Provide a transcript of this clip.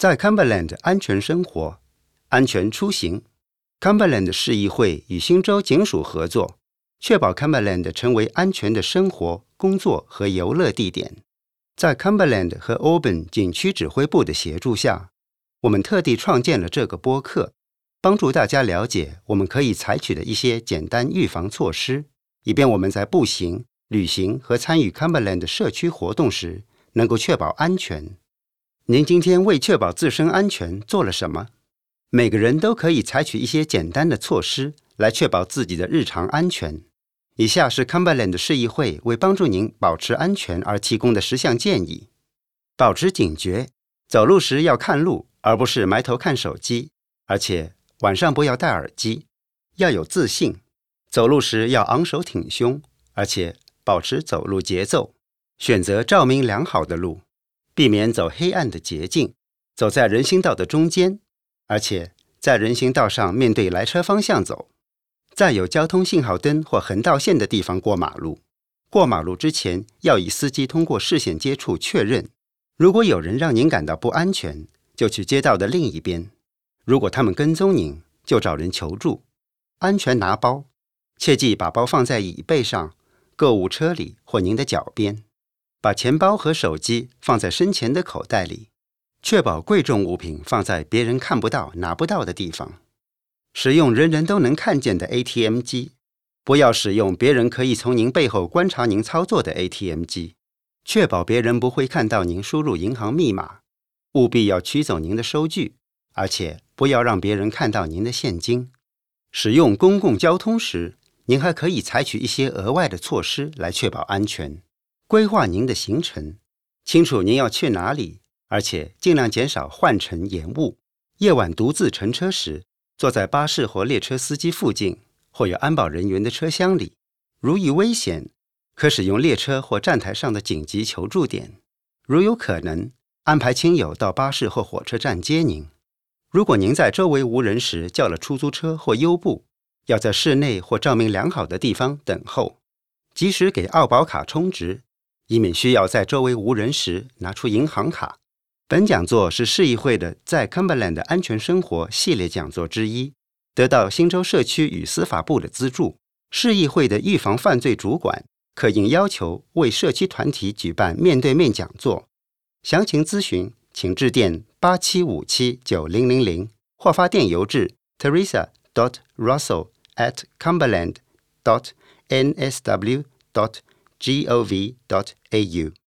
在 Cumberland 安全生活、安全出行。Cumberland 市议会与新州警署合作，确保 Cumberland 成为安全的生活、工作和游乐地点。在 Cumberland 和 Auburn 景区指挥部的协助下，我们特地创建了这个播客，帮助大家了解我们可以采取的一些简单预防措施，以便我们在步行、旅行和参与 Cumberland 社区活动时能够确保安全。您今天为确保自身安全做了什么？每个人都可以采取一些简单的措施来确保自己的日常安全。以下是 Cumberland 市议会为帮助您保持安全而提供的十项建议：保持警觉，走路时要看路，而不是埋头看手机；而且晚上不要戴耳机。要有自信，走路时要昂首挺胸，而且保持走路节奏。选择照明良好的路。避免走黑暗的捷径，走在人行道的中间，而且在人行道上面对来车方向走，在有交通信号灯或横道线的地方过马路。过马路之前要与司机通过视线接触确认。如果有人让您感到不安全，就去街道的另一边。如果他们跟踪您，就找人求助。安全拿包，切记把包放在椅背上、购物车里或您的脚边。把钱包和手机放在身前的口袋里，确保贵重物品放在别人看不到、拿不到的地方。使用人人都能看见的 ATM 机，不要使用别人可以从您背后观察您操作的 ATM 机。确保别人不会看到您输入银行密码。务必要取走您的收据，而且不要让别人看到您的现金。使用公共交通时，您还可以采取一些额外的措施来确保安全。规划您的行程，清楚您要去哪里，而且尽量减少换乘延误。夜晚独自乘车时，坐在巴士或列车司机附近，或有安保人员的车厢里。如遇危险，可使用列车或站台上的紧急求助点。如有可能，安排亲友到巴士或火车站接您。如果您在周围无人时叫了出租车或优步，要在室内或照明良好的地方等候，及时给奥宝卡充值。以免需要在周围无人时拿出银行卡。本讲座是市议会的在 Cumberland 的安全生活系列讲座之一，得到新州社区与司法部的资助。市议会的预防犯罪主管可应要求为社区团体举办面对面讲座。详情咨询，请致电八七五七九零零零或发电邮至 teresa dot russell at cumberland dot nsw dot gov.au